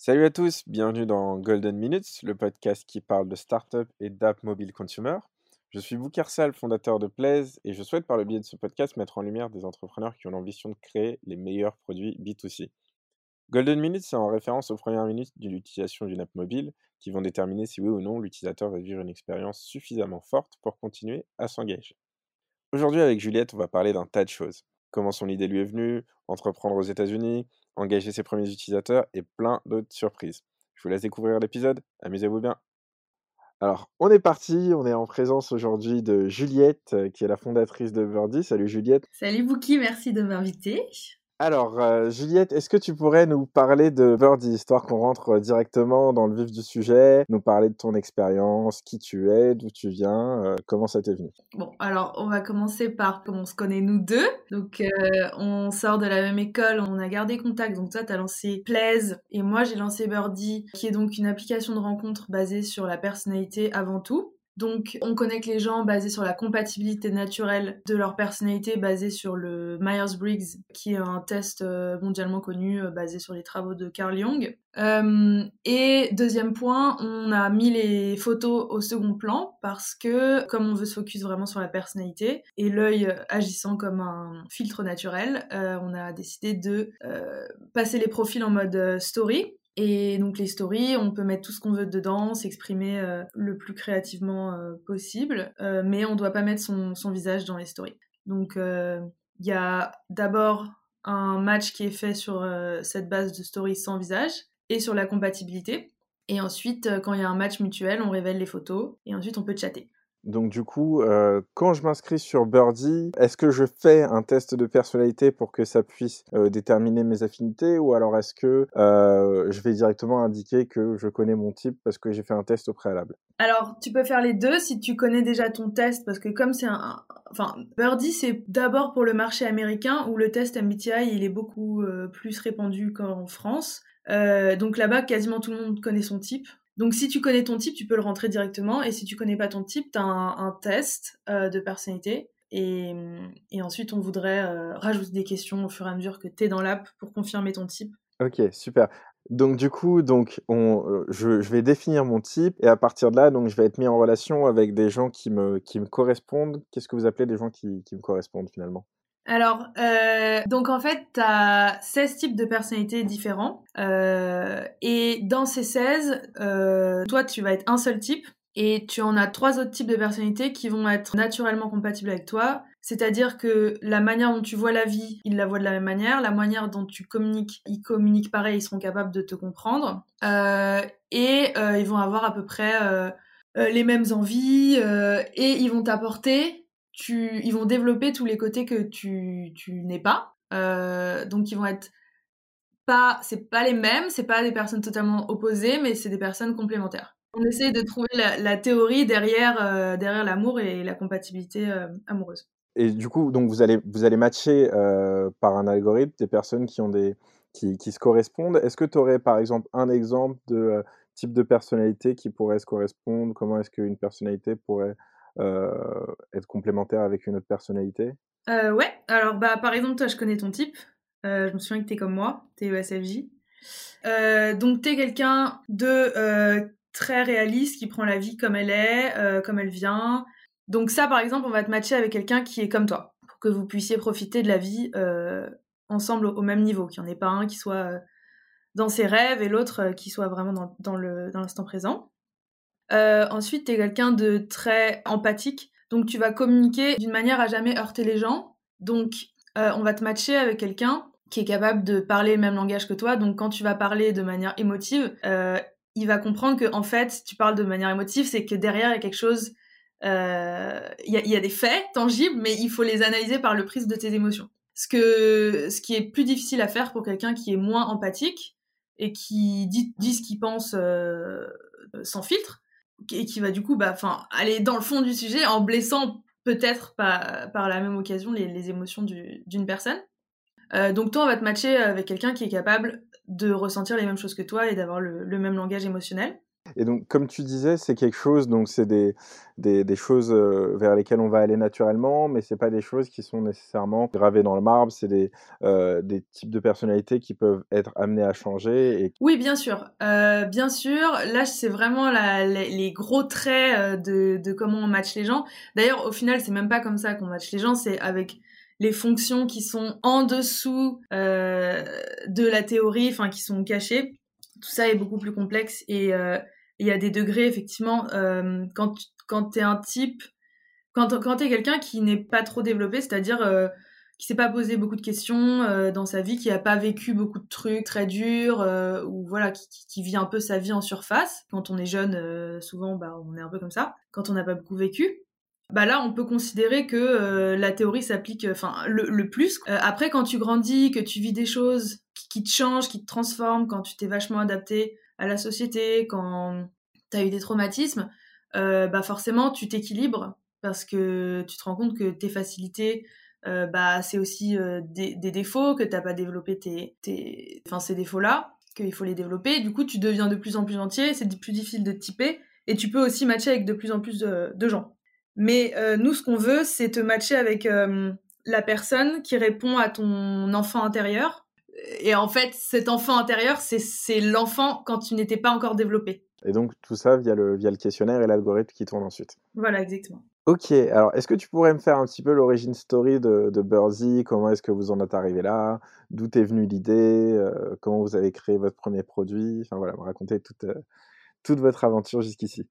Salut à tous, bienvenue dans Golden Minutes, le podcast qui parle de start-up et d'app mobile consumer. Je suis Boukersal, fondateur de Plaise, et je souhaite par le biais de ce podcast mettre en lumière des entrepreneurs qui ont l'ambition de créer les meilleurs produits B2C. Golden Minutes, c'est en référence aux premières minutes de l'utilisation d'une app mobile qui vont déterminer si oui ou non l'utilisateur va vivre une expérience suffisamment forte pour continuer à s'engager. Aujourd'hui avec Juliette, on va parler d'un tas de choses. Comment son idée lui est venue, entreprendre aux États-Unis, engager ses premiers utilisateurs et plein d'autres surprises. Je vous laisse découvrir l'épisode, amusez-vous bien. Alors, on est parti, on est en présence aujourd'hui de Juliette, euh, qui est la fondatrice de Birdie. Salut Juliette. Salut Bouki, merci de m'inviter. Alors, euh, Juliette, est-ce que tu pourrais nous parler de Birdie, histoire qu'on rentre euh, directement dans le vif du sujet, nous parler de ton expérience, qui tu es, d'où tu viens, euh, comment ça t'est venu? Bon, alors on va commencer par comment on se connaît nous deux. Donc, on sort de la même école, on a gardé contact. Donc, toi, tu as lancé Plaise et moi, j'ai lancé Birdie, qui est donc une application de rencontre basée sur la personnalité avant tout. Donc, on connecte les gens basés sur la compatibilité naturelle de leur personnalité, basée sur le Myers-Briggs, qui est un test euh, mondialement connu euh, basé sur les travaux de Carl Jung. Euh, et deuxième point, on a mis les photos au second plan parce que, comme on veut se focus vraiment sur la personnalité et l'œil agissant comme un filtre naturel, on a décidé de passer les profils en mode story et donc les stories, on peut mettre tout ce qu'on veut dedans, s'exprimer euh, le plus créativement euh, possible, euh, mais on ne doit pas mettre son, son, visage dans les stories. Donc il y a d'abord un match qui est fait sur cette base de stories sans visage et sur la compatibilité. Et ensuite, quand il y a un match mutuel, on révèle les photos et ensuite on peut chatter. Donc du coup, euh, quand je m'inscris sur Birdie, est-ce que je fais un test de personnalité pour que ça puisse euh, déterminer mes affinités ou alors est-ce que euh, je vais directement indiquer que je connais mon type parce que j'ai fait un test au préalable? Alors, tu peux faire les deux si tu connais déjà ton test parce que comme c'est un... Enfin, Birdie, c'est d'abord pour le marché américain où le test MBTI, il est beaucoup plus répandu qu'en France. donc là-bas, quasiment tout le monde connaît son type. Donc si tu connais ton type, tu peux le rentrer directement. Et si tu connais pas ton type, tu as un, test euh, de personnalité. Et, ensuite, on voudrait euh, rajouter des questions au fur et à mesure que tu es dans l'app pour confirmer ton type. Ok, super. Donc du coup, donc on, euh, je, vais définir mon type et à partir de là, donc je vais être mis en relation avec des gens qui me, qui me correspondent. Qu'est-ce que vous appelez des gens qui, qui me correspondent finalement? Alors, euh, donc en fait, tu as 16 types de personnalités différents. Euh, et dans ces 16, euh, toi, tu vas être un seul type. Et tu en as trois autres types de personnalités qui vont être naturellement compatibles avec toi. C'est-à-dire que la manière dont tu vois la vie, ils la voient de la même manière. La manière dont tu communiques, ils communiquent pareil, ils seront capables de te comprendre. et ils vont avoir à peu près les mêmes envies. et ils vont t'apporter ils vont développer tous les côtés que tu, n'es pas. Euh, donc ils vont être pas, c'est pas les mêmes, c'est pas des personnes totalement opposées, mais c'est des personnes complémentaires. On essaie de trouver la, théorie derrière, euh, derrière l'amour et la compatibilité euh, amoureuse. Et du coup, donc vous allez, matcher par un algorithme des personnes qui se correspondent. Est-ce que tu aurais par exemple un exemple de type de personnalité qui pourrait se correspondre? Comment est-ce qu'une personnalité pourrait être complémentaire avec une autre personnalité? Euh, Ouais, alors bah, par exemple, toi, je connais ton type. Euh, je me souviens que t'es comme moi, t'es ESFJ. donc t'es quelqu'un de très réaliste qui prend la vie comme elle est, comme elle vient. Donc ça, par exemple, on va te matcher avec quelqu'un qui est comme toi, pour que vous puissiez profiter de la vie ensemble au, même niveau, qu'il n'y en ait pas un qui soit dans ses rêves et l'autre qui soit vraiment dans, dans l'instant présent. Euh, ensuite, tu es quelqu'un de très empathique. Donc, tu vas communiquer d'une manière à jamais heurter les gens. Donc, euh, on va te matcher avec quelqu'un qui est capable de parler le même langage que toi. Donc, quand tu vas parler de manière émotive, euh, il va comprendre que, en fait, tu parles de manière émotive, c'est que derrière, il y a quelque chose. Il y, a, des faits tangibles, mais il faut les analyser par le prisme de tes émotions. Ce, que, ce qui est plus difficile à faire pour quelqu'un qui est moins empathique et qui dit, dit ce qu'il pense sans filtre, et qui va du coup bah, aller dans le fond du sujet en blessant peut-être par, par la même occasion les, émotions d'une personne. Euh, donc toi, on va te matcher avec quelqu'un qui est capable de ressentir les mêmes choses que toi et d'avoir le, même langage émotionnel. Et donc, comme tu disais, c'est quelque chose, donc c'est des, des, des choses euh, vers lesquelles on va aller naturellement, mais c'est pas des choses qui sont nécessairement gravées dans le marbre, c'est des, euh, des types de personnalités qui peuvent être amenées à changer. Oui, bien sûr. Euh, bien sûr, là, c'est vraiment les, gros traits de, de comment on match les gens. D'ailleurs, au final, c'est même pas comme ça qu'on match les gens, c'est avec les fonctions qui sont en dessous de la théorie, enfin qui sont cachées. Tout ça est beaucoup plus complexe et il y a des degrés effectivement euh, quand quand t'es un type quand quand t'es quelqu'un qui n'est pas trop développé c'est-à-dire euh, qui s'est pas posé beaucoup de questions euh, dans sa vie qui a pas vécu beaucoup de trucs très durs euh, ou voilà qui, vit un peu sa vie en surface. Quand on est jeune souvent bah on est un peu comme ça. Quand on n'a pas beaucoup vécu bah là on peut considérer que la théorie s'applique enfin le, le, plus après quand tu grandis que tu vis des choses qui, qui te changent qui te transforment quand tu t'es vachement adapté à la société, quand tu as eu des traumatismes, euh, bah forcément tu t'équilibres parce que tu te rends compte que tes facilités, euh, bah c'est aussi euh, des, défauts, que t'as pas développé tes, ces défauts-là, qu'il faut les développer. Du coup, tu deviens de plus en plus entier, c'est plus difficile de typer, et tu peux aussi matcher avec de plus en plus de, gens. Mais nous, ce qu'on veut, c'est te matcher avec la personne qui répond à ton enfant intérieur, et en fait, cet enfant intérieur, c'est l'enfant quand tu n'étais pas encore développé. Et donc, tout ça via le, via le questionnaire et l'algorithme qui tourne ensuite. Voilà, exactement. Ok, alors est-ce que tu pourrais me faire un petit peu l'origine story de, de Birdie Comment est-ce que vous en êtes arrivé là? D'où est venue l'idée? Euh, Comment vous avez créé votre premier produit? Enfin voilà, me raconter toute, euh, toute votre aventure jusqu'ici.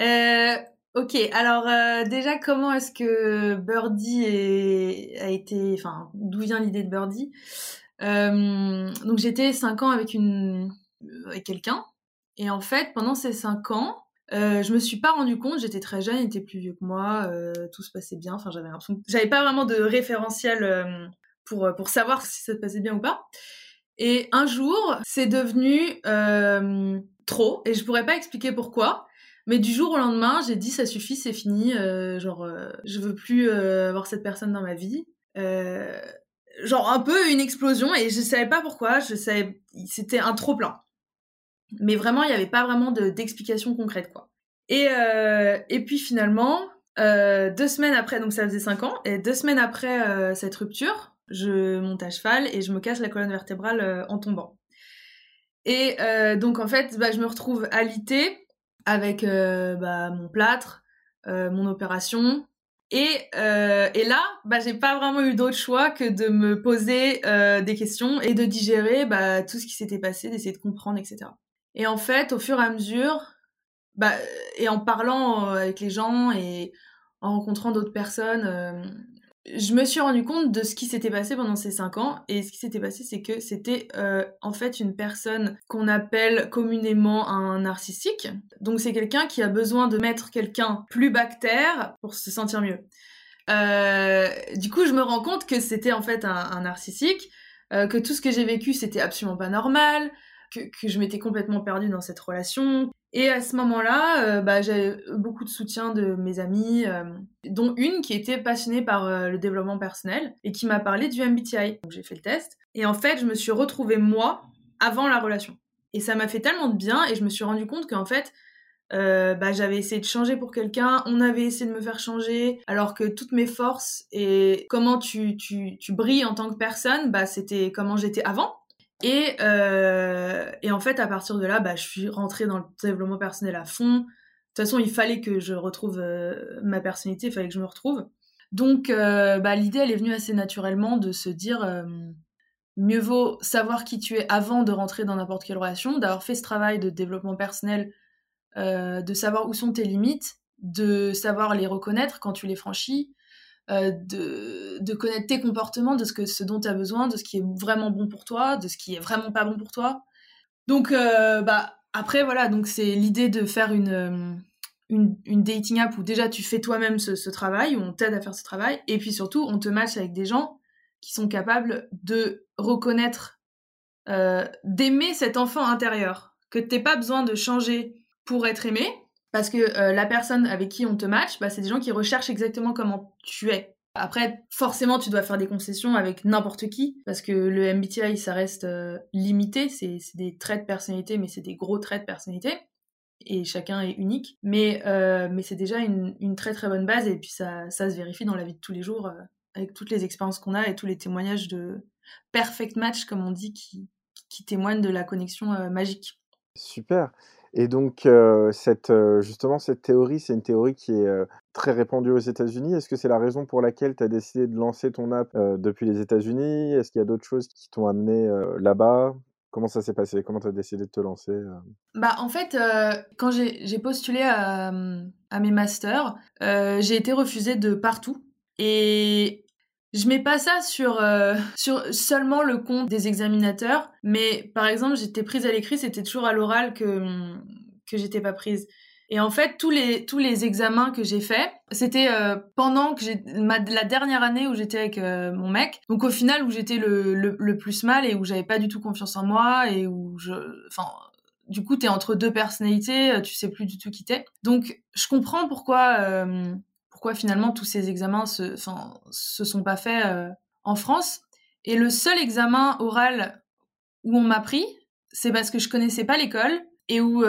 Euh, ok, alors déjà, comment est-ce que Birdie est, a été. Enfin, d'où vient l'idée de Birdie donc j'étais 5 ans avec une avec quelqu'un. Et en fait pendant ces 5 ans euh, je me suis pas rendu compte, j'étais très jeune, il était plus vieux que moi, euh, tout se passait bien, enfin j'avais j'avais pas vraiment de référentiel euh, pour pour savoir si ça se passait bien ou pas. Et un jour, c'est devenu euh, trop. Et je pourrais pas expliquer pourquoi. Mais du jour au lendemain, j'ai dit ça suffit, c'est fini, euh, genre je veux plus avoir cette personne dans ma vie genre un peu une explosion et je savais pas pourquoi, je savais c'était un trop plein. Mais vraiment, il n'y avait pas vraiment d'explication concrète quoi. Et euh, et puis finalement, euh, deux semaines après, donc ça faisait cinq ans, et deux semaines après euh, cette rupture, je monte à cheval et je me casse la colonne vertébrale en tombant. Et donc en fait, bah, je me retrouve alitée avec bah, mon plâtre, mon opération, et, euh, et là, bah, j'ai pas vraiment eu d'autre choix que de me poser euh, des questions et de digérer bah, tout ce qui s'était passé, d'essayer de comprendre, etc. Et en fait, au fur et à mesure, bah, et en parlant avec les gens et en rencontrant d'autres personnes, euh, je me suis rendu compte de ce qui s'était passé pendant ces cinq ans. Et ce qui s'était passé, c'est que c'était euh, en fait une personne qu'on appelle communément un narcissique. Donc c'est quelqu'un qui a besoin de mettre quelqu'un plus bactère pour se sentir mieux. Euh, du coup, je me rends compte que c'était en fait un, un narcissique, euh, que tout ce que j'ai vécu, c'était absolument pas normal, que, je m'étais complètement perdue dans cette relation, et à ce moment-là, euh, bah, j'avais beaucoup de soutien de mes amis, euh, dont une qui était passionnée par euh, le développement personnel et qui m'a parlé du MBTI. Donc j'ai fait le test et en fait, je me suis retrouvée moi avant la relation. Et ça m'a fait tellement de bien et je me suis rendu compte qu'en fait, bah, j'avais essayé de changer pour quelqu'un, on avait essayé de me faire changer, alors que toutes mes forces et comment tu, tu, tu brilles en tant que personne, bah, c'était comment j'étais avant. Et, euh, et en fait, à partir de là, bah, je suis rentrée dans le développement personnel à fond. De toute façon, il fallait que je retrouve euh, ma personnalité, il fallait que je me retrouve. Donc, euh, bah, l'idée, elle est venue assez naturellement de se dire, mieux vaut savoir qui tu es avant de rentrer dans n'importe quelle relation, d'avoir fait ce travail de développement personnel, de savoir où sont tes limites, de savoir les reconnaître quand tu les franchis, euh, de, connaître tes comportements, de ce, que, ce dont tu as besoin, de ce qui est vraiment bon pour toi, de ce qui est vraiment pas bon pour toi. Donc, euh, bah, après, voilà, donc c'est l'idée de faire une, euh, une, dating app où déjà tu fais toi-même ce, travail, où on t'aide à faire ce travail, et puis surtout, on te match avec des gens qui sont capables de reconnaître, d'aimer cet enfant intérieur, que t'aies pas besoin de changer pour être aimé, parce que euh, la personne avec qui on te match, bah, c'est des gens qui recherchent exactement comment tu es. Après, forcément, tu dois faire des concessions avec n'importe qui, parce que le MBTI, ça reste euh, limité, c'est des traits de personnalité, mais c'est des gros traits de personnalité. et chacun est unique. Mais, euh, c'est déjà une, très très bonne base et puis ça, se vérifie dans la vie de tous les jours avec toutes les expériences qu'on a et tous les témoignages de perfect match, comme on dit, qui, témoignent de la connexion magique. Super. Et donc, cette, justement, cette théorie, c'est une théorie qui est très répandue aux États-Unis. Est-ce que c'est la raison pour laquelle tu as décidé de lancer ton app depuis les États-Unis? Est-ce qu'il y a d'autres choses qui t'ont amené là-bas? Comment ça s'est passé? Comment tu as décidé de te lancer Bah en fait, quand j'ai postulé à, à, mes masters, j'ai été refusée de partout. Et je mets pas ça sur, sur seulement le compte des examinateurs, mais par exemple, j'étais prise à l'écrit, c'était toujours à l'oral que, que j'étais pas prise. Et en fait, tous les, tous les examens que j'ai faits, c'était euh, pendant que j'ai la dernière année où j'étais avec euh, mon mec. Donc au final, où j'étais le, le, le, plus mal et où j'avais pas du tout confiance en moi et où je... Enfin, du coup, t'es entre deux personnalités, euh, tu sais plus du tout qui t'es. Donc je comprends pourquoi, pourquoi finalement tous ces examens se, se sont pas faits en France. Et le seul examen oral où on m'a pris, c'est parce que je connaissais pas l'école et où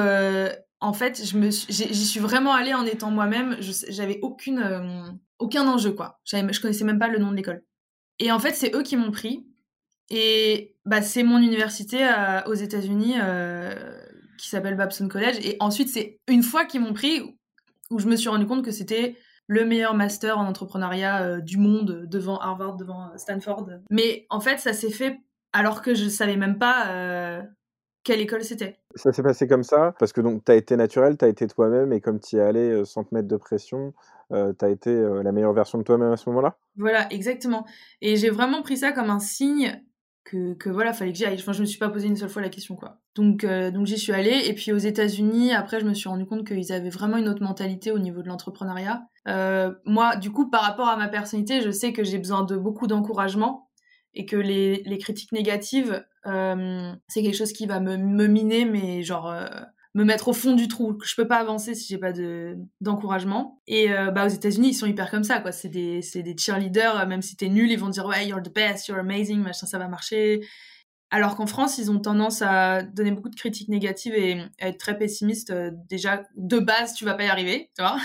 en fait, je me j'y suis vraiment allée en étant moi-même. J'avais aucune, euh, aucun enjeu, quoi. Je connaissais même pas le nom de l'école. Et en fait, c'est eux qui m'ont pris. Et bah, c'est mon université euh, aux États-Unis euh, qui s'appelle Babson College. Et ensuite, c'est une fois qu'ils m'ont pris où je me suis rendu compte que c'était le meilleur master en entrepreneuriat du monde devant Harvard, devant Stanford. Mais en fait, ça s'est fait alors que je savais même pas quelle école c'était. Ça s'est passé comme ça, parce que donc tu as été naturel, tu as été toi-même, et comme tu y es allé sans te mettre de pression, euh, tu as été la meilleure version de toi-même à ce moment-là? Voilà, exactement. Et j'ai vraiment pris ça comme un signe que, voilà, fallait que j'y aille. Enfin, je me suis pas posé une seule fois la question, quoi. Donc, donc j'y suis allée. Et puis aux États-Unis, après, je me suis rendu compte qu'ils avaient vraiment une autre mentalité au niveau de l'entrepreneuriat. Euh, moi, du coup, par rapport à ma personnalité, je sais que j'ai besoin de beaucoup d'encouragement et que les, les critiques négatives, euh, c'est quelque chose qui va me, me miner, mais genre euh, me mettre au fond du trou. Je peux pas avancer si j'ai pas de d'encouragement. Et euh, bah aux États-Unis, ils sont hyper comme ça, quoi. C'est des c'est des cheerleaders, même si t'es nul, ils vont dire ouais you're the best, you're amazing, machin, ça va marcher. Alors qu'en France, ils ont tendance à donner beaucoup de critiques négatives et à être très pessimistes. Déjà, de base, tu vas pas y arriver, tu vois.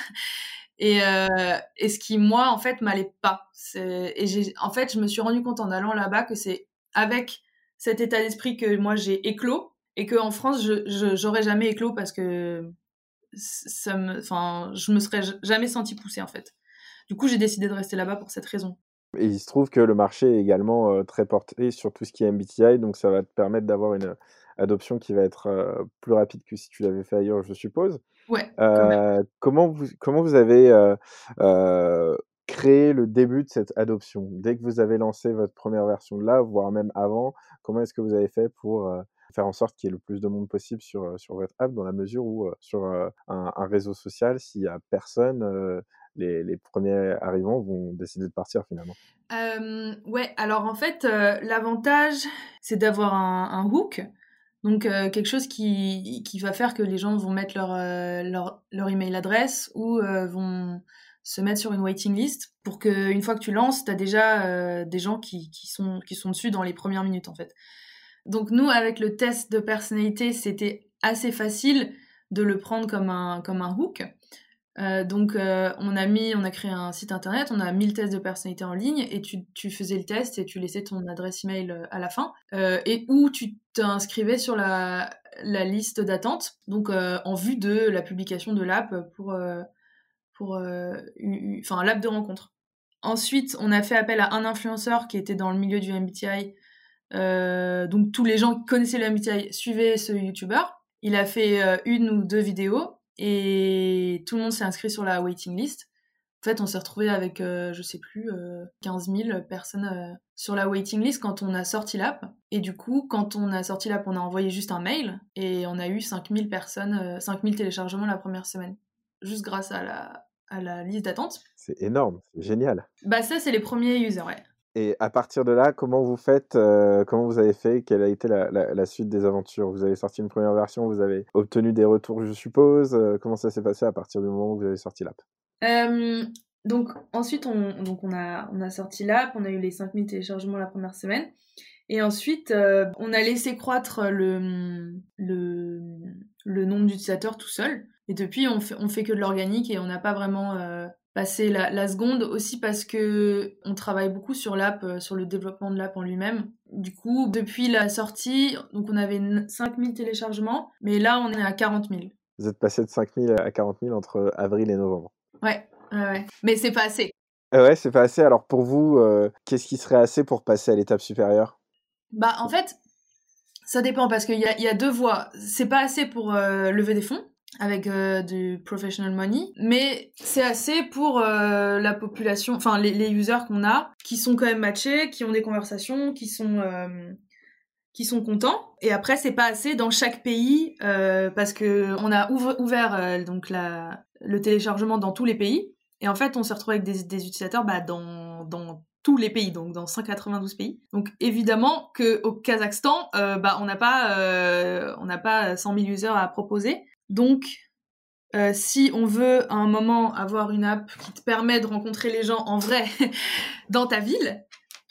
Et, euh, et ce qui, moi, en fait, m'allait pas. Et j'ai, en fait, je me suis rendu compte en allant là-bas que c'est avec cet état d'esprit que moi j'ai éclos et que en France, je, j'aurais jamais éclos parce que ça me, enfin, je me serais jamais senti poussée en fait. Du coup, j'ai décidé de rester là-bas pour cette raison. Et il se trouve que le marché est également euh, très porté sur tout ce qui est MBTI, donc ça va te permettre d'avoir une adoption qui va être euh, plus rapide que si tu l'avais fait ailleurs, je suppose. Ouais. Euh, comment vous comment vous avez euh, euh, créé le début de cette adoption? Dès que vous avez lancé votre première version de là, voire même avant, comment est-ce que vous avez fait pour faire en sorte qu'il y ait le plus de monde possible sur, sur votre app, dans la mesure où sur un, un, réseau social, s'il y a personne, les, les, premiers arrivants vont décider de partir finalement. Euh, ouais, alors en fait, l'avantage, c'est d'avoir un, hook. Donc euh, quelque chose qui, qui, va faire que les gens vont mettre leur, euh, leur, leur, email adresse ou euh, vont se mettre sur une waiting list pour qu'une fois que tu lances, tu as déjà des gens qui, qui, sont, qui sont dessus dans les premières minutes en fait. Donc nous, avec le test de personnalité, c'était assez facile de le prendre comme un, comme un hook. Euh, donc euh, on a mis, on a créé un site internet, on a mis le test de personnalité en ligne et tu, tu faisais le test et tu laissais ton adresse email euh, à la fin et où tu t'inscrivais sur la, la liste d'attente, donc en vue de la publication de l'app pour pour enfin l'app de rencontre. Ensuite, on a fait appel à un influenceur qui était dans le milieu du MBTI. Donc tous les gens qui connaissaient le MBTI suivaient ce YouTuber. Il a fait une ou deux vidéos et tout le monde s'est inscrit sur la waiting list. En fait, on s'est retrouvé avec, euh, je sais plus, euh, 15 000 personnes euh, sur la waiting list quand on a sorti l'app. Et du coup, quand on a sorti l'app, on a envoyé juste un mail et on a eu 5000 personnes, 5000 téléchargements la première semaine. Juste grâce à la, à la liste d'attente. C'est énorme, c'est génial. Bah ça, c'est les premiers users, ouais. Et à partir de là, comment vous faites, euh, comment vous avez fait, quelle a été la, suite des aventures? Vous avez sorti une première version, vous avez obtenu des retours, je suppose. Euh, comment ça s'est passé à partir du moment où vous avez sorti l'app? Euh, Donc ensuite, on, donc on, a, on a sorti l'app, on a eu les 5000 téléchargements la première semaine. Et ensuite, on a laissé croître le, le, le nombre nombre d'utilisateurs tout seul. Et depuis, on fait, on fait que de l'organique et on n'a pas vraiment passé la, la, seconde aussi parce que on travaille beaucoup sur l'app, sur le développement de l'app en lui-même. Du coup, depuis la sortie, donc on avait 5000 téléchargements, mais là on est à 40 000. Vous êtes passé de 5000 à 40 000 entre avril et novembre. Ouais, ouais, ouais. Mais c'est pas assez. Ah ouais, c'est pas assez. Alors pour vous, euh, qu'est-ce qui serait assez pour passer à l'étape supérieure? Bah en fait, ça dépend parce qu'il y a, y a, deux voies. C'est pas assez pour euh, lever des fonds avec euh, du professional money, mais c'est assez pour la population, enfin les, users qu'on a, qui sont quand même matchés, qui ont des conversations, qui sont qui sont contents. Et après, c'est pas assez dans chaque pays parce que on a ouvert donc la, le téléchargement dans tous les pays. Et en fait, on se retrouve avec des, utilisateurs bah, dans, dans tous les pays, donc dans 192 pays. Donc évidemment qu'au Kazakhstan, euh, bah, on n'a pas, euh, on n'a pas 100 000 users à proposer. Donc euh, si on veut à un moment avoir une app qui te permet de rencontrer les gens en vrai dans ta ville,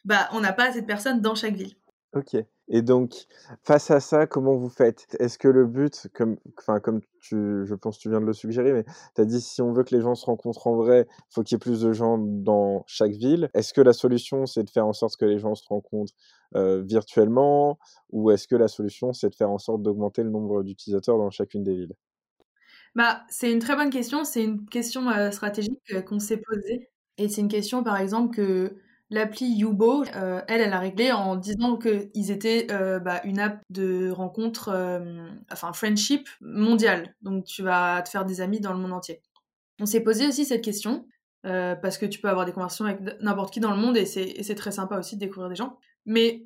bah on n'a pas assez de personnes dans chaque ville. Ok. Et donc, face à ça, comment vous faites? Est-ce que le but, comme, enfin, comme je pense que tu viens de le suggérer, mais tu as dit si on veut que les gens se rencontrent en vrai, il faut qu'il y ait plus de gens dans chaque ville. Est-ce que la solution, c'est de faire en sorte que les gens se rencontrent euh, virtuellement? Ou est-ce que la solution, c'est de faire en sorte d'augmenter le nombre d'utilisateurs dans chacune des villes? Bah, C'est une très bonne question. C'est une question euh, stratégique euh, qu'on s'est posée. Et c'est une question, par exemple, que L'appli Yubo, euh, elle, elle a réglé en disant qu'ils étaient euh, bah, une app de rencontre, euh, enfin friendship mondiale. Donc tu vas te faire des amis dans le monde entier. On s'est posé aussi cette question parce que tu peux avoir des conversations avec n'importe qui dans le monde et c'est très sympa aussi de découvrir des gens. Mais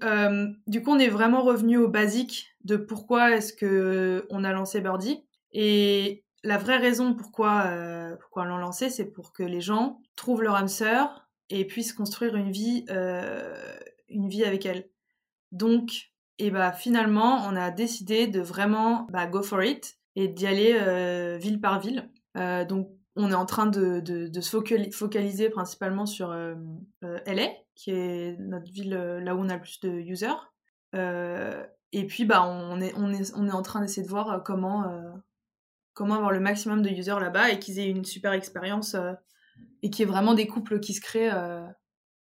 du coup, on est vraiment revenu au basique de pourquoi est-ce que on a lancé Birdie et la vraie raison pourquoi pourquoi on l'a lancé, c'est pour que les gens trouvent leur âme sœur et puisse construire une vie, euh, une vie avec elle. Donc, et eh bah, finalement, on a décidé de vraiment bah, go for it et d'y aller euh, ville par ville. Euh, donc, on est en train de, de, se focaliser principalement sur LA, qui est notre ville là où on a le plus de users. et puis, bah, on est, on est, on est en train d'essayer de voir comment, comment avoir le maximum de users là-bas et qu'ils aient une super expérience et qu'il y ait vraiment des couples qui se créent euh,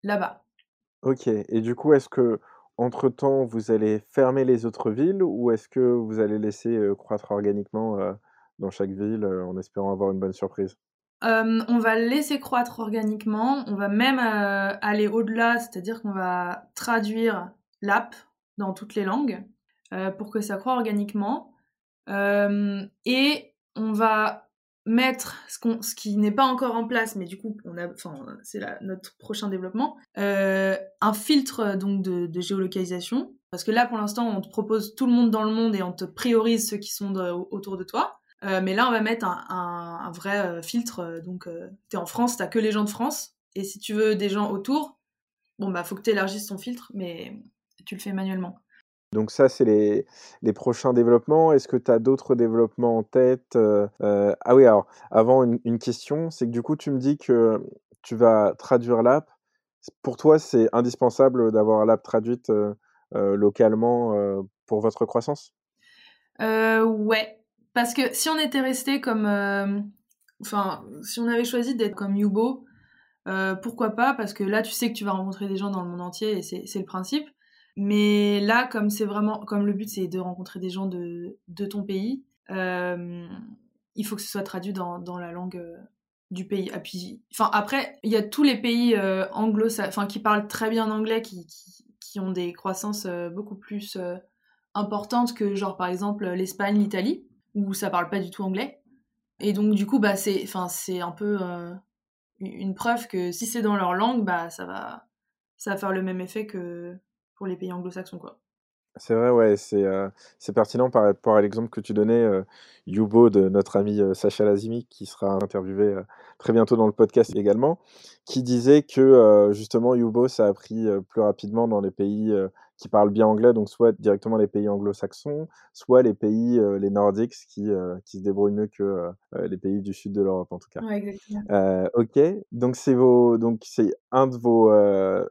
là-bas. Ok, et du coup, est-ce que entre-temps, vous allez fermer les autres villes ou est-ce que vous allez laisser euh, croître organiquement euh, dans chaque ville en espérant avoir une bonne surprise? On va laisser croître organiquement, on va même aller au-delà, c'est-à-dire qu'on va traduire l'app dans toutes les langues pour que ça croît organiquement. et on va mettre ce, qui n'est pas encore en place, mais du coup, on a, c'est notre prochain développement, euh, un filtre donc de, géolocalisation. Parce que là, pour l'instant, on te propose tout le monde dans le monde et on te priorise ceux qui sont autour de toi. Euh, mais là, on va mettre un, vrai euh, filtre. Donc, tu es en France, t'as que les gens de France. Et si tu veux des gens autour, bon, bah, faut que tu élargisses ton filtre, mais tu le fais manuellement. Donc ça, c'est les, les, prochains développements. Est-ce que tu as d'autres développements en tête euh, euh, Ah oui, alors, avant, une, question, c'est que du coup, tu me dis que tu vas traduire l'app. Pour toi, c'est indispensable d'avoir l'app traduite euh, localement pour votre croissance? Ouais, parce que si on était resté comme... Enfin, si on avait choisi d'être comme Yubo, pourquoi pas? Parce que là, tu sais que tu vas rencontrer des gens dans le monde entier et c'est le principe. Mais là, comme c'est vraiment, comme le but c'est de rencontrer des gens de, de ton pays, euh, il faut que ce soit traduit dans, dans la langue euh, du pays. Et puis, enfin après, il y a tous les pays euh, enfin qui parlent très bien anglais, qui, qui, qui ont des croissances euh, beaucoup plus importantes que genre par exemple l'Espagne, l'Italie, où ça parle pas du tout anglais. Et donc du coup, bah c'est, enfin c'est un peu une preuve que si c'est dans leur langue, bah ça va, ça va faire le même effet que pour les pays anglo-saxons. quoi. C'est vrai, ouais, c'est euh, pertinent par rapport à l'exemple que tu donnais, euh, Yubo, de notre ami euh, Sacha Lazimi, qui sera interviewé très bientôt dans le podcast également, qui disait que justement Yubo ça a pris plus rapidement dans les pays qui parlent bien anglais, donc soit directement les pays anglo-saxons, soit les pays, euh, les nordiques, qui, euh, qui se débrouillent mieux que euh, les pays du sud de l'Europe, en tout cas. Ouais, exactement. ok, donc c'est vos, donc c'est un de vos,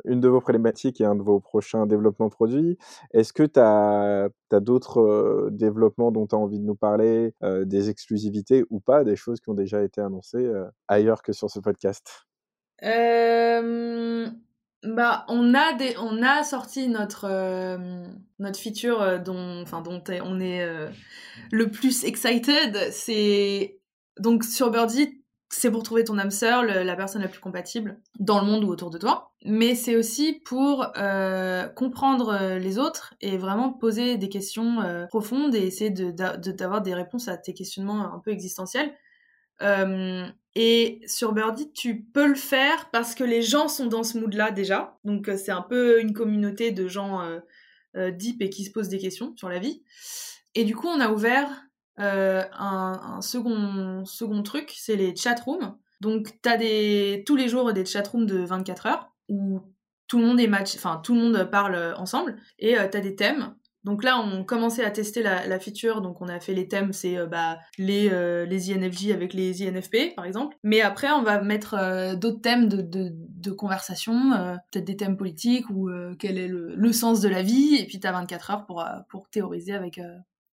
une de vos problématiques et un de vos prochains développements produits. Est-ce que tu as, as d'autres développements dont tu as envie de nous parler, des exclusivités ou pas, des choses qui ont déjà été annoncées ailleurs que sur ce podcast? Euh, bah, on a des, on a sorti notre euh, notre feature euh, dont, enfin dont on est le plus excited. C'est donc sur Birdie, c'est pour trouver ton âme sœur, la personne la plus compatible dans le monde ou autour de toi. Mais c'est aussi pour comprendre les autres et vraiment poser des questions profondes et essayer de d'avoir des réponses à tes questionnements un peu existentiels. Et sur Birdie, tu peux le faire parce que les gens sont dans ce mood-là déjà. Donc euh, c'est un peu une communauté de gens euh, euh, deep et qui se posent des questions sur la vie. Et du coup, on a ouvert un, second, second truc, c'est les chatrooms. Donc tu as des, tous les jours des chatrooms de 24 heures où tout le monde est match, enfin tout le monde parle ensemble et tu as des thèmes donc là, on commençait à tester la, feature, donc on a fait les thèmes, c'est euh, bah, les, euh, les INFJ avec les INFP, par exemple. Mais après, on va mettre euh, d'autres thèmes de, de, conversation, peut-être des thèmes politiques ou quel est le, sens de la vie, et puis tu as 24 heures pour, pour théoriser avec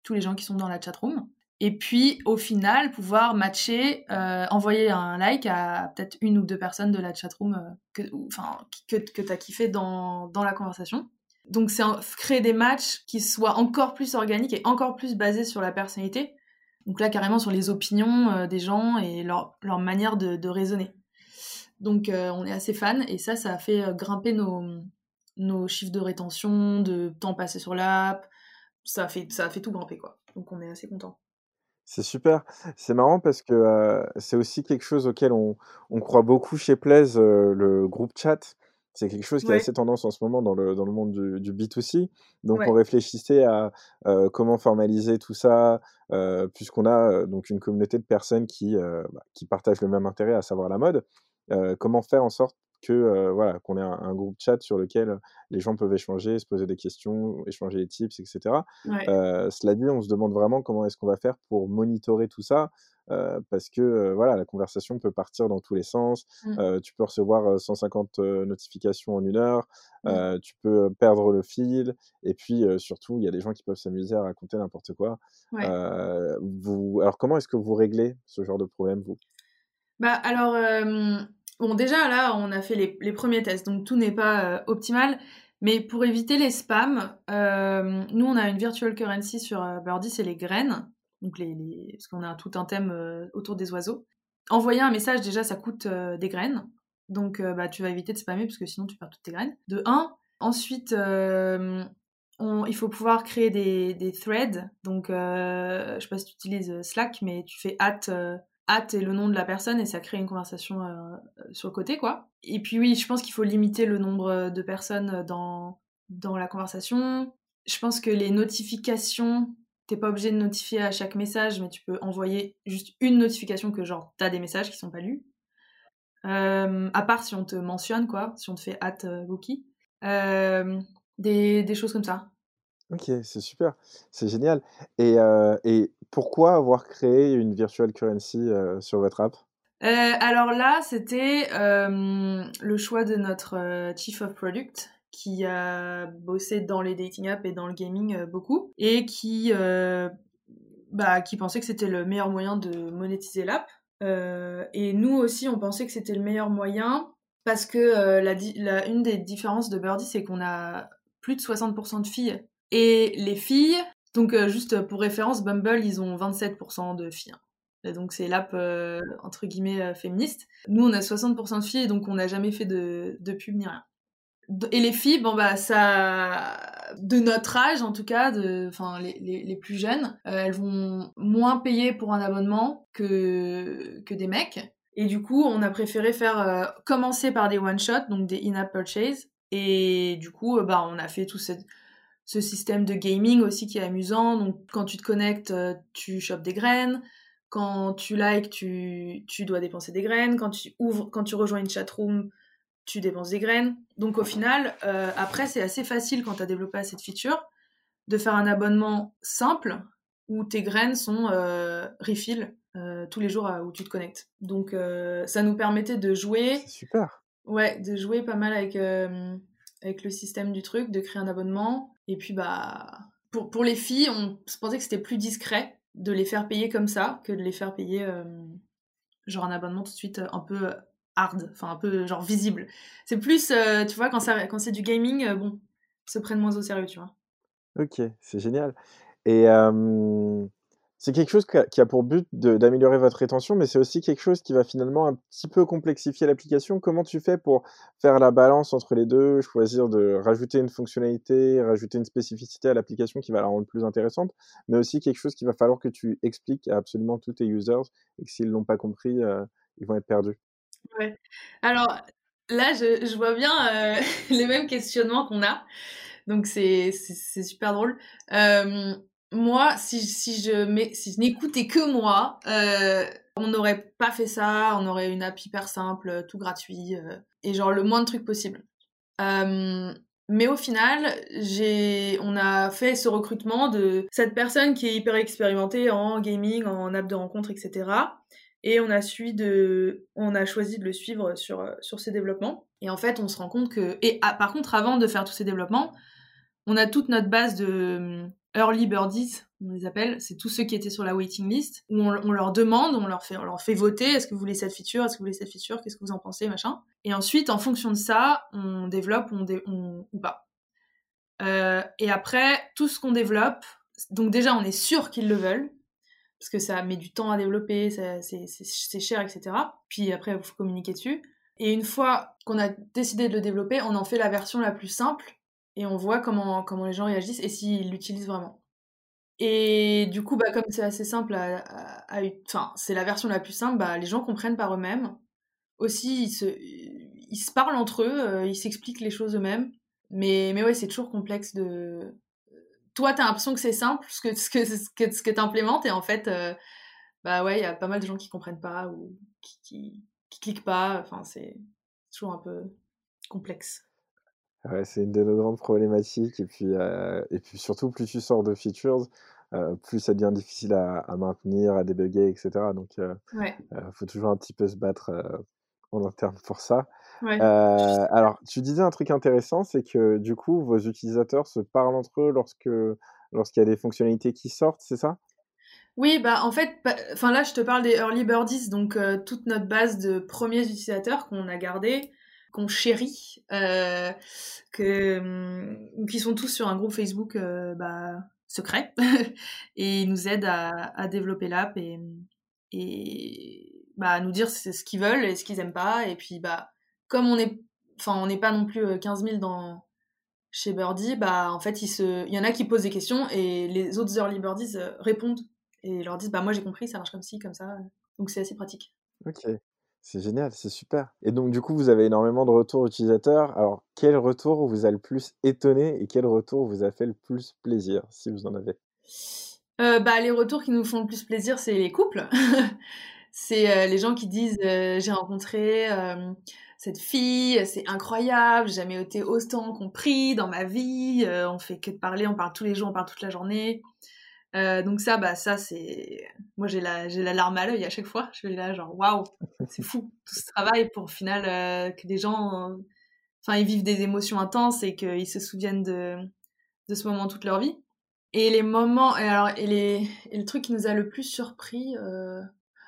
tous les gens qui sont dans la chatroom. Et puis, au final, pouvoir matcher, envoyer un like à peut-être une ou deux personnes de la chatroom que, que, que tu as kiffé dans, dans la conversation. Donc c'est créer des matchs qui soient encore plus organiques et encore plus basés sur la personnalité. Donc là carrément sur les opinions euh, des gens et leur, leur manière de, raisonner. Donc euh, on est assez fan et ça, ça a fait euh, grimper nos, nos chiffres de rétention, de temps passé sur l'app. Ça a, fait, ça a fait tout grimper quoi. Donc on est assez content. C'est super. C'est marrant parce que c'est aussi quelque chose auquel on, on croit beaucoup chez Plaise, le groupe chat. C'est quelque chose qui a assez tendance en ce moment dans le, dans le monde du, du B2C. Donc, on réfléchissait à euh, comment formaliser tout ça, euh, puisqu'on a euh, donc une communauté de personnes qui, bah, qui partagent le même intérêt, à savoir la mode. comment faire en sorte que voilà qu'on ait un, groupe chat sur lequel les gens peuvent échanger, se poser des questions, échanger des tips, etc. cela dit, on se demande vraiment comment est-ce qu'on va faire pour monitorer tout ça, parce que voilà, la conversation peut partir dans tous les sens. Mmh. tu peux recevoir 150 notifications en une heure, mmh. tu peux perdre le fil, et puis surtout, il y a des gens qui peuvent s'amuser à raconter n'importe quoi. vous, alors, comment est-ce que vous réglez ce genre de problème, vous? Bah alors, Bon, déjà là, on a fait les, premiers tests, donc tout n'est pas euh, optimal. Mais pour éviter les spams, euh, nous on a une virtual currency sur euh, Birdie, c'est les graines. Donc parce qu'on a tout un thème autour des oiseaux. Envoyer un message déjà, ça coûte des graines. Donc bah, tu vas éviter de spammer parce que sinon tu perds toutes tes graines. De 1. Ensuite, il faut pouvoir créer des, threads. Donc je sais pas si tu utilises Slack, mais tu fais at hâte et le nom de la personne et ça crée une conversation euh, sur le côté, quoi. Et puis oui, je pense qu'il faut limiter le nombre de personnes dans, dans la conversation. Je pense que les notifications, t'es pas obligé de notifier à chaque message, mais tu peux envoyer juste une notification que genre t'as des messages qui sont pas lus. Euh, à part si on te mentionne, quoi, si on te fait hâte euh, euh, des, des choses comme ça. Ok, c'est super, c'est génial. Et, et pourquoi avoir créé une virtual currency sur votre app? Euh, alors là, c'était le choix de notre chief of product qui a bossé dans les dating apps et dans le gaming beaucoup et qui, bah, qui pensait que c'était le meilleur moyen de monétiser l'app. et nous aussi, on pensait que c'était le meilleur moyen parce que la, une des différences de Birdie, c'est qu'on a plus de 60% de filles et les filles, donc euh, juste pour référence, Bumble, ils ont 27% de filles. Hein. donc c'est l'app euh, entre guillemets euh, féministe. Nous on a 60% de filles, donc on n'a jamais fait de, de pub ni rien. Et les filles, bon bah ça, de notre âge en tout cas, enfin les, les, les, plus jeunes, elles vont moins payer pour un abonnement que que des mecs. Et du coup, on a préféré faire commencer par des one shot, donc des in-app purchase. Et du coup, bah on a fait tout cette ce système de gaming aussi qui est amusant. Donc quand tu te connectes, euh, tu chopes des graines. quand tu likes, tu, tu dois dépenser des graines. Quand tu ouvres, quand tu rejoins une chatroom, tu dépenses des graines. Donc au final, euh, après, c'est assez facile quand tu as développé cette feature de faire un abonnement simple où tes graines sont euh, refill euh, tous les jours où tu te connectes. Donc ça nous permettait de jouer. super. Ouais, de jouer pas mal avec, avec le système du truc, de créer un abonnement. Et puis bah pour, pour les filles, on se pensait que c'était plus discret de les faire payer comme ça que de les faire payer genre un abonnement tout de suite un peu hard, enfin un peu genre visible. C'est plus, tu vois, quand, ça, quand c'est du gaming, bon, se prennent moins au sérieux, tu vois. Ok, c'est génial. Et c'est quelque chose qui a pour but d'améliorer votre rétention, mais c'est aussi quelque chose qui va finalement un petit peu complexifier l'application. Comment tu fais pour faire la balance entre les deux, choisir de rajouter une fonctionnalité, rajouter une spécificité à l'application qui va la rendre plus intéressante, mais aussi quelque chose qu'il va falloir que tu expliques à absolument tous tes users et que s'ils ne l'ont pas compris, euh, ils vont être perdus? Ouais. Alors là, je, vois bien euh, les mêmes questionnements qu'on a. Donc c'est super drôle. Euh, moi, si, si je si je n'écoutais que moi, euh, on n'aurait pas fait ça, on aurait une app hyper simple, tout gratuit, euh, et genre le moins de trucs possible. Euh, mais au final, on a fait ce recrutement de cette personne qui est hyper expérimentée en gaming, en app de rencontre, etc. Et on a suivi de, on a choisi de le suivre sur sur ses développements. Et en fait, on se rend compte que, et ah, par contre, avant de faire tous ces développements, on a toute notre base de early birdies, on les appelle, c'est tous ceux qui étaient sur la waiting list, où on, leur demande, on leur fait, on leur fait voter, est-ce que vous voulez cette feature, est-ce que vous voulez cette feature, qu'est-ce que vous en pensez, machin. Et ensuite, en fonction de ça, on développe on, ou pas. Euh, et après, tout ce qu'on développe, donc déjà, on est sûr qu'ils le veulent, parce que ça met du temps à développer, c'est cher, etc. Puis après, il faut communiquer dessus. Et une fois qu'on a décidé de le développer, on en fait la version la plus simple et on voit comment, comment les gens réagissent et s'ils l'utilisent vraiment. Et du coup, bah, comme c'est assez simple, à, c'est la version la plus simple, bah, les gens comprennent par eux-mêmes. Aussi, ils se, ils se parlent entre eux, euh, ils s'expliquent les choses eux-mêmes. Mais, mais ouais, c'est toujours complexe de. Toi, t'as l'impression que c'est simple, ce que, ce que, ce que, ce que t'implémentes, et en fait, euh, bah ouais, il y a pas mal de gens qui comprennent pas ou qui, qui, qui cliquent pas. Enfin, c'est toujours un peu complexe. Ouais, c'est une de nos grandes problématiques. Et puis, euh, et puis surtout, plus tu sors de features, euh, plus ça devient difficile à, maintenir, à débugger, etc. Donc, il euh, faut toujours un petit peu se battre en interne pour ça. alors, tu disais un truc intéressant, c'est que du coup, vos utilisateurs se parlent entre eux lorsque lorsqu'il y a des fonctionnalités qui sortent, c'est ça? Oui, bah en fait, enfin là, je te parle des early birdies, donc toute notre base de premiers utilisateurs qu'on a gardé qu'on chérit, euh, que, hum, qui sont tous sur un groupe Facebook euh, bah, secret et ils nous aident à, développer l'app et, bah, à nous dire ce qu'ils veulent et ce qu'ils aiment pas. Et puis, bah, comme on est, enfin, on n'est pas non plus 15 euh, 000 dans, chez Birdie, bah, en fait, il, se... il y en a qui posent des questions et les autres early birdies répondent et leur disent, bah, moi j'ai compris, ça marche comme ci, comme ça. Donc c'est assez pratique. Ok. C'est génial, c'est super. Et donc, du coup, vous avez énormément de retours utilisateurs. Alors, quel retour vous a le plus étonné et quel retour vous a fait le plus plaisir, si vous en avez? Euh, bah, Les retours qui nous font le plus plaisir, c'est les couples. c'est euh, les gens qui disent euh, J'ai rencontré cette fille, c'est incroyable, j'ai jamais été autant compris dans ma vie, on fait que de parler, on parle tous les jours, on parle toute la journée. Euh, donc ça, bah ça c'est, moi j'ai la j'ai la larme à l'œil à chaque fois. Je suis là genre waouh, c'est fou tout ce travail pour au final euh, que des gens, enfin ils vivent des émotions intenses et qu'ils se souviennent de de ce moment toute leur vie. Et les moments, et alors et les et le truc qui nous a le plus surpris. Euh...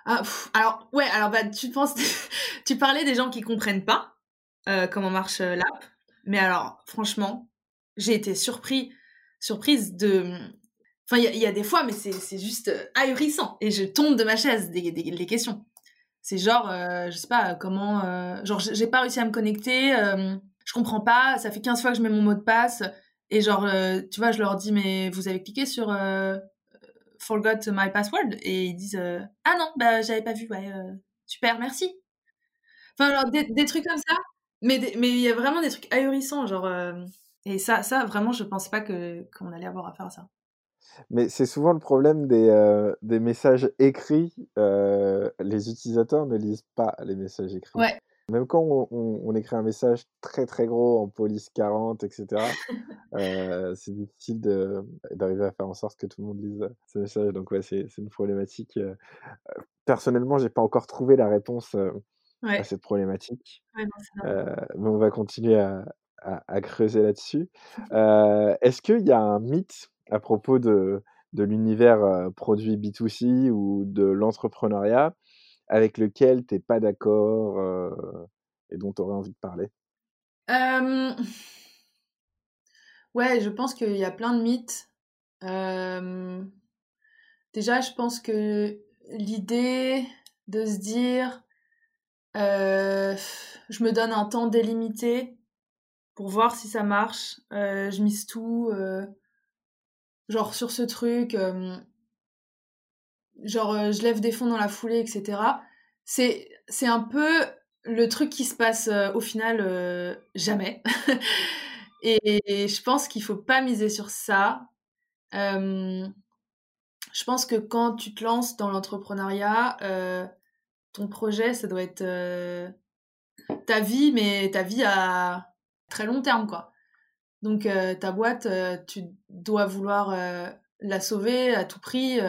Ah, alors ouais, alors bah tu penses, tu parlais des gens qui comprennent pas comment marche l'app, mais alors franchement, j'ai été surpris surprise de Enfin, il y, a des fois, mais c'est juste euh, ahurissant. Et je tombe de ma chaise des, des questions. C'est genre, euh, je sais pas, comment. Euh, genre, j'ai pas réussi à me connecter, je comprends pas, ça fait 15 fois que je mets mon mot de passe. Et genre, tu vois, je leur dis, mais vous avez cliqué sur Forgot my password? Et ils disent, ah non, bah j'avais pas vu, ouais, super, merci. Enfin, genre, des, trucs comme ça. Mais il y a vraiment des trucs ahurissants, genre. et ça, ça, vraiment, je pense pas qu'on allait avoir à faire à ça. Mais c'est souvent le problème des, euh, des messages écrits. euh, les utilisateurs ne lisent pas les messages écrits. Ouais. Même quand on, on- on écrit un message très très gros en police 40, etc., euh, c'est difficile d'arriver à faire en sorte que tout le monde lise ce message. Donc ouais, c'est une problématique. Personnellement, j'ai pas encore trouvé la réponse à cette problématique. Ouais, non, mais on va continuer à, à- à creuser là-dessus. Est-ce qu'il y a un mythe à propos de, l'univers euh, produit B2C ou de l'entrepreneuriat avec lequel tu n'es pas d'accord euh, et dont tu aurais envie de parler? Ouais, je pense qu'il y a plein de mythes. Déjà, je pense que l'idée de se dire, je me donne un temps délimité pour voir si ça marche, euh, je mise tout, genre sur ce truc, genre je lève des fonds dans la foulée, etc. C'est un peu le truc qui se passe au final jamais. et, je pense qu'il faut pas miser sur ça. Je pense que quand tu te lances dans l'entrepreneuriat, ton projet, ça doit être ta vie, mais ta vie à très long terme, quoi. Donc euh, ta boîte, euh, tu dois vouloir euh, la sauver à tout prix,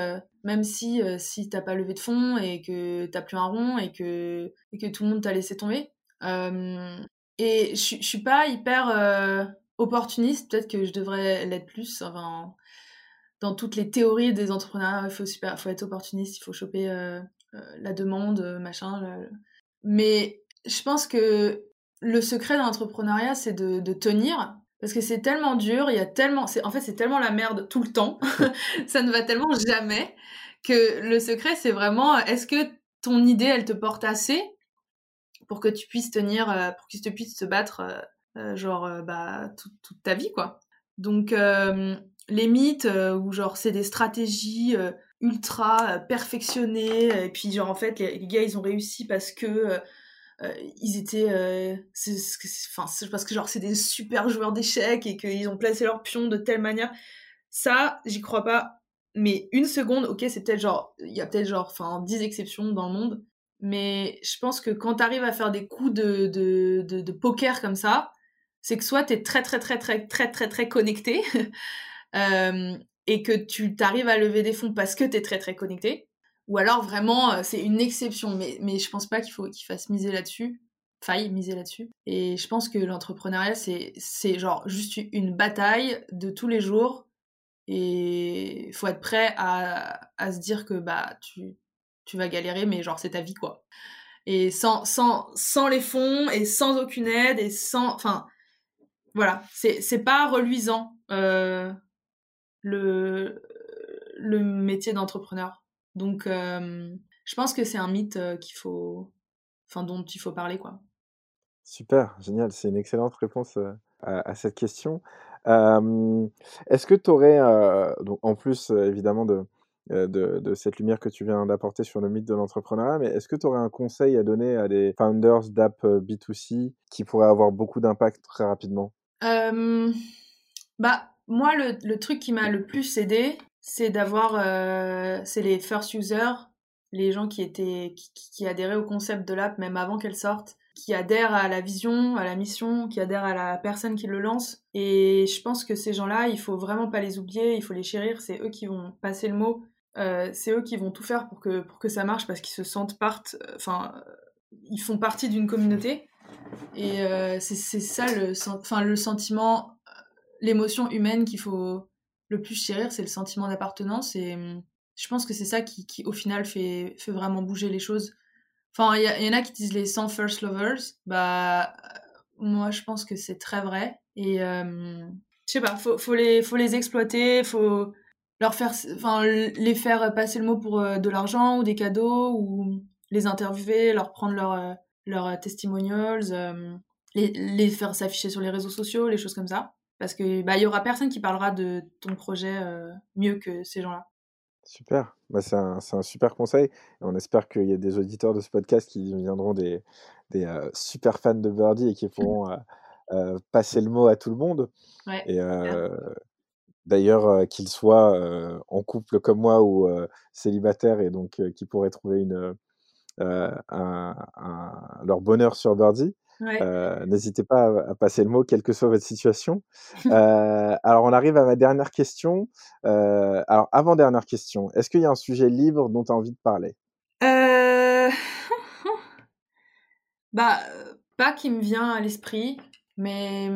même si si t'as pas levé de fonds et que t'as plus un rond et que que tout le monde t'a laissé tomber. Et je suis pas hyper opportuniste. Peut-être que je devrais l'être plus. Enfin, dans toutes les théories des entrepreneurs, il faut super, faut être opportuniste, il faut choper la demande, machin. Mais je pense que le secret de l'entrepreneuriat, c'est de tenir. Parce que c'est tellement dur, il y a tellement, en fait, c'est tellement la merde tout le temps, ça ne va tellement jamais que le secret, c'est vraiment, est-ce que ton idée, elle te porte assez pour que tu puisses tenir, euh, pour que tu puisses te battre, euh, euh, genre, bah, toute, ta vie, quoi. Donc, les mythes, où genre, c'est des stratégies ultra perfectionnées, et puis, genre, en fait, les gars, ils ont réussi parce que. Euh, ils étaient euh, parce que genre c'est des super joueurs d'échecs et qu'ils ont placé leurs pions de telle manière. Ça j'y crois pas. Mais une seconde ok c'est peut-être genre il y a peut-être genre enfin 10 exceptions dans le monde. Mais je pense que quand t'arrives à faire des coups de, de, de, de poker comme ça c'est que soit t'es très très très très très très très connecté euh, et que tu t'arrives à lever des fonds parce que t'es très très connecté ou alors vraiment euh, c'est une exception. Mais, mais je pense pas qu'il faut qu'il fasse miser là-dessus. Faille miser là-dessus. Et je pense que l'entrepreneuriat c'est c'est genre juste une bataille de tous les jours. Et il faut être prêt à, à se dire que bah tu tu vas galérer mais genre c'est ta vie quoi. Et sans sans sans les fonds et sans aucune aide et sans enfin voilà. C'est c'est pas reluisant euh, le le métier d'entrepreneur donc euh, je pense que c'est un mythe qu'il faut enfin dont il faut parler quoi Super, génial, c'est une excellente réponse à, à cette question. Euh, est-ce que tu aurais, euh, donc en plus évidemment de, de, de cette lumière que tu viens d'apporter sur le mythe de l'entrepreneuriat, mais est-ce que tu aurais un conseil à donner à des founders d'app euh, B2C qui pourraient avoir beaucoup d'impact très rapidement? Euh, bah, moi, le, le truc qui m'a le plus aidé, c'est d'avoir, euh, c'est les first users, les gens qui étaient, qui, adhéraient au concept de l'app même avant qu'elle sorte, qui adhèrent à la vision, à la mission, qui adhèrent à la personne qui le lance. Et je pense que ces gens-là, il faut vraiment pas les oublier, il faut les chérir, c'est eux qui vont passer le mot, euh, c'est eux qui vont tout faire pour que, pour que ça marche parce qu'ils se sentent part, enfin, euh, ils font partie d'une communauté. Et euh, c'est ça le, enfin, le sentiment, l'émotion humaine qu'il faut le plus chérir, c'est le sentiment d'appartenance. Et hum, je pense que c'est ça qui, qui, au final, fait, fait vraiment bouger les choses. Enfin, il y, en a qui disent les 100 first lovers. Bah, euh, moi, je pense que c'est très vrai. Et euh, je sais pas, faut, faut, les, faut les exploiter, faut leur faire, enfin, les faire passer le mot pour euh, de l'argent ou des cadeaux ou les interviewer, leur prendre leur, euh, leurs testimonials, euh, les, les faire s'afficher sur les réseaux sociaux, les choses comme ça. Parce que bah, il y aura personne qui parlera de ton projet euh, mieux que ces gens-là. Super, bah, c'est un, c'est un super conseil. Et on espère qu'il y a des auditeurs de ce podcast qui deviendront des, des euh, super fans de Birdie et qui pourront euh, euh, passer le mot à tout le monde. Ouais, Et, D'ailleurs, qu'ils soient en couple comme moi ou célibataires et donc qui pourraient trouver une, un, leur bonheur sur Birdie. N'hésitez pas à, passer le mot, quelle que soit votre situation. alors, on arrive à ma dernière question. alors, avant-dernière question, est-ce qu'il y a un sujet libre dont tu as envie de parler? Bah, pas qui me vient à l'esprit, mais,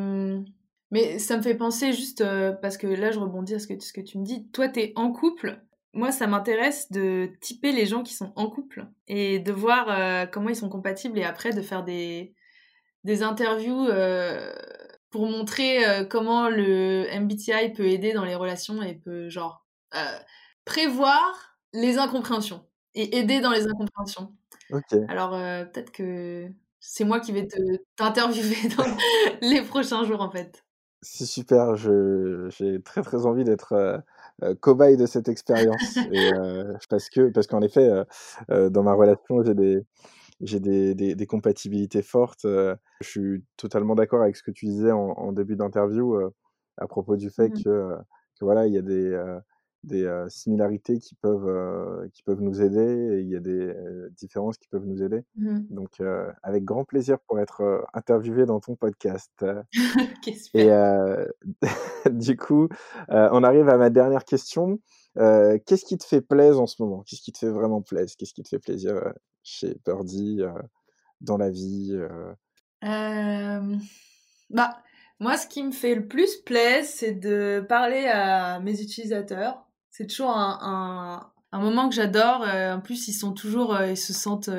mais ça me fait penser juste, parce que là, je rebondis à ce que, ce que tu me dis. Toi, tu es en couple. Moi, ça m'intéresse de typer les gens qui sont en couple et de voir comment ils sont compatibles et après de faire des, des interviews pour montrer comment le MBTI peut aider dans les relations et peut, genre, prévoir les incompréhensions et aider dans les incompréhensions. Ok. Alors, peut-être que c'est moi qui vais t'interviewer dans les prochains jours, en fait. C'est super, j'ai très très envie d'être cobaye de cette expérience. parce que parce qu'en effet, dans ma relation, j'ai des, j'ai des, des, compatibilités fortes. je suis totalement d'accord avec ce que tu disais en, début d'interview à propos du fait mmh que, que, voilà, il y a des, des similarités qui peuvent, qui peuvent nous aider et il y a des différences qui peuvent nous aider. Mmh Donc, avec grand plaisir pour être interviewé dans ton podcast. et du coup, on arrive à ma dernière question. Qu'est-ce qui te fait plaisir en ce moment? Qu'est-ce qui te fait vraiment plaisir? Qu'est-ce qui te fait plaisir chez Birdie, dans la vie Bah, moi, ce qui me fait le plus plaisir, c'est de parler à mes utilisateurs c'est toujours un, un, moment que j'adore. En plus, ils sont toujours, ils se sentent,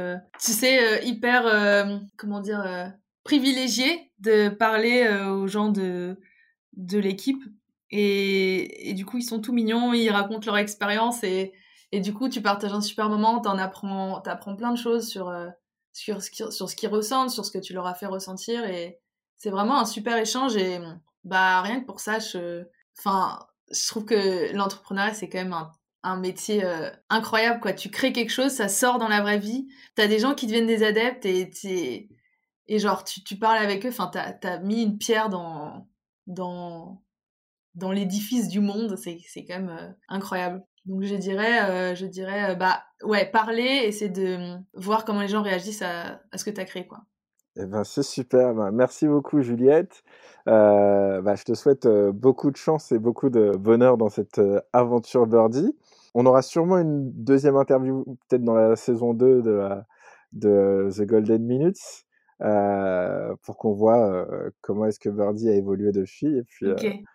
tu sais, hyper, comment dire, privilégiés de parler aux gens de, de l'équipe. Et, et, du coup, ils sont tout mignons, ils racontent leur expérience et, et du coup, tu partages un super moment, t'en apprends, plein de choses sur, sur, sur ce qu'ils ressentent, sur ce que tu leur as fait ressentir et c'est vraiment un super échange et bah rien que pour ça, je, enfin, je trouve que l'entrepreneuriat, c'est quand même un, un métier euh, incroyable. Quoi. Tu crées quelque chose, ça sort dans la vraie vie. Tu as des gens qui deviennent des adeptes et, et genre, tu, tu, parles avec eux. Enfin, tu as, mis une pierre dans, dans, dans l'édifice du monde. C'est quand même euh, incroyable. Donc, je dirais, euh, je dirais bah, ouais, parler et c'est de voir comment les gens réagissent à, à ce que tu as créé. Quoi. Eh ben, c'est super. Ben, merci beaucoup, Juliette. Euh, bah, je te souhaite euh, beaucoup de chance et beaucoup de bonheur dans cette euh, aventure Birdie. On aura sûrement une deuxième interview, peut-être dans la saison 2 de, de The Golden Minutes, pour qu'on voit comment est-ce que Birdie a évolué depuis. Et puis,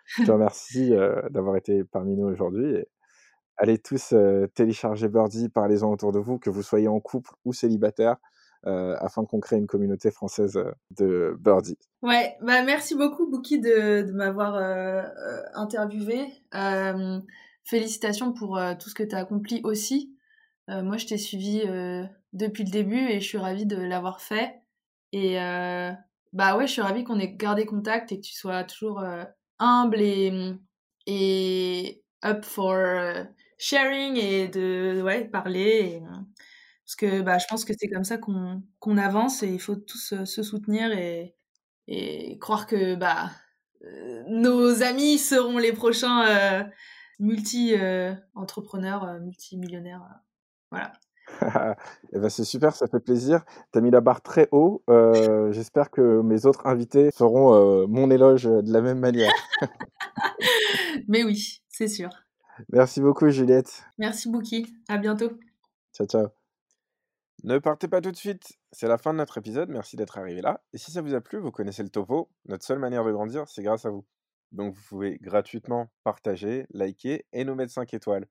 je te remercie d'avoir été parmi nous aujourd'hui. Allez tous télécharger Birdie, parlez-en autour de vous, que vous soyez en couple ou célibataire. Afin qu'on crée une communauté française de birdie. Ouais, bah merci beaucoup Bouki de, m'avoir interviewé. félicitations pour tout ce que tu as accompli aussi. moi, je t'ai suivi depuis le début et je suis ravie de l'avoir fait. Et bah ouais, je suis ravie qu'on ait gardé contact et que tu sois toujours humble et, et up for sharing et de ouais, parler. Et, parce que bah, je pense que c'est comme ça qu'on avance et il faut tous se soutenir et, et croire que bah, euh, nos amis seront les prochains euh, multi-entrepreneurs, euh, multimillionnaires. voilà. Eh ben c'est super, ça fait plaisir. Tu as mis la barre très haut. J'espère que mes autres invités feront mon éloge de la même manière. Mais oui, c'est sûr. Merci beaucoup, Juliette. Merci, Bouki. À bientôt. Ciao, ciao. Ne partez pas tout de suite, c'est la fin de notre épisode, merci d'être arrivé là. Et si ça vous a plu, vous connaissez le topo, notre seule manière de grandir, c'est grâce à vous. Donc vous pouvez gratuitement partager, liker et nous mettre 5 étoiles.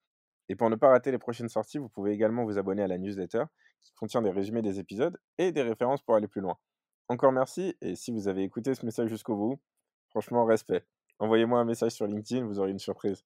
Et pour ne pas rater les prochaines sorties, vous pouvez également vous abonner à la newsletter qui contient des résumés des épisodes et des références pour aller plus loin. Encore merci, et si vous avez écouté ce message jusqu'au bout, franchement respect. Envoyez-moi un message sur LinkedIn, vous aurez une surprise.